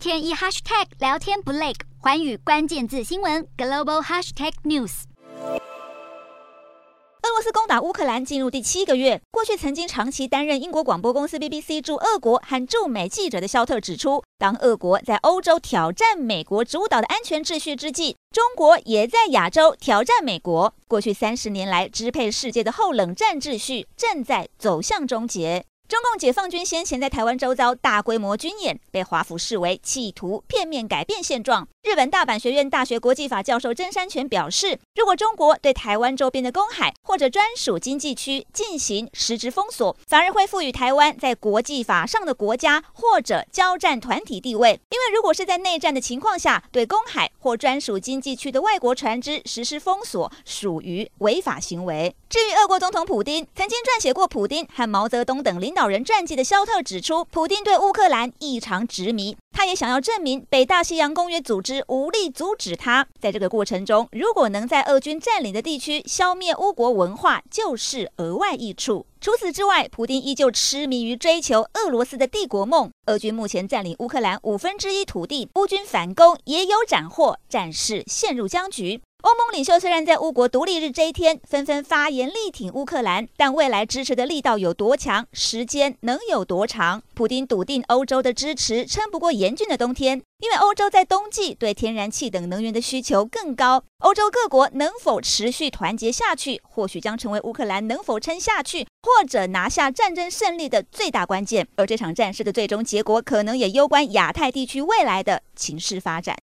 天一 hashtag 聊天不累，寰宇关键字新闻 global hashtag news。俄罗斯攻打乌克兰进入第七个月，过去曾经长期担任英国广播公司 BBC 驻俄国和驻美记者的肖特指出，当俄国在欧洲挑战美国主导的安全秩序之际，中国也在亚洲挑战美国。过去三十年来支配世界的后冷战秩序正在走向终结。中共解放军先前在台湾周遭大规模军演，被华府视为企图片面改变现状。日本大阪学院大学国际法教授曾山泉表示，如果中国对台湾周边的公海或者专属经济区进行实质封锁，反而会赋予台湾在国际法上的国家或者交战团体地位。因为如果是在内战的情况下，对公海或专属经济区的外国船只实施封锁，属于违法行为。至于俄国总统普丁，曾经撰写过普丁和毛泽东等领导人传记的肖特指出，普丁对乌克兰异常执迷，他也想要证明北大西洋公约组织无力阻止他。在这个过程中，如果能在俄军占领的地区消灭乌国文化，就是额外益处。除此之外，普丁依旧痴迷于追求俄罗斯的帝国梦。俄军目前占领乌克兰五分之一土地，乌军反攻也有斩获，战事陷入僵局。欧盟领袖虽然在乌国独立日这一天纷纷发言力挺乌克兰，但未来支持的力道有多强，时间能有多长？普丁笃定欧洲的支持撑不过严峻的冬天，因为欧洲在冬季对天然气等能源的需求更高。欧洲各国能否持续团结下去，或许将成为乌克兰能否撑下去或者拿下战争胜利的最大关键。而这场战事的最终结果，可能也攸关亚太地区未来的情势发展。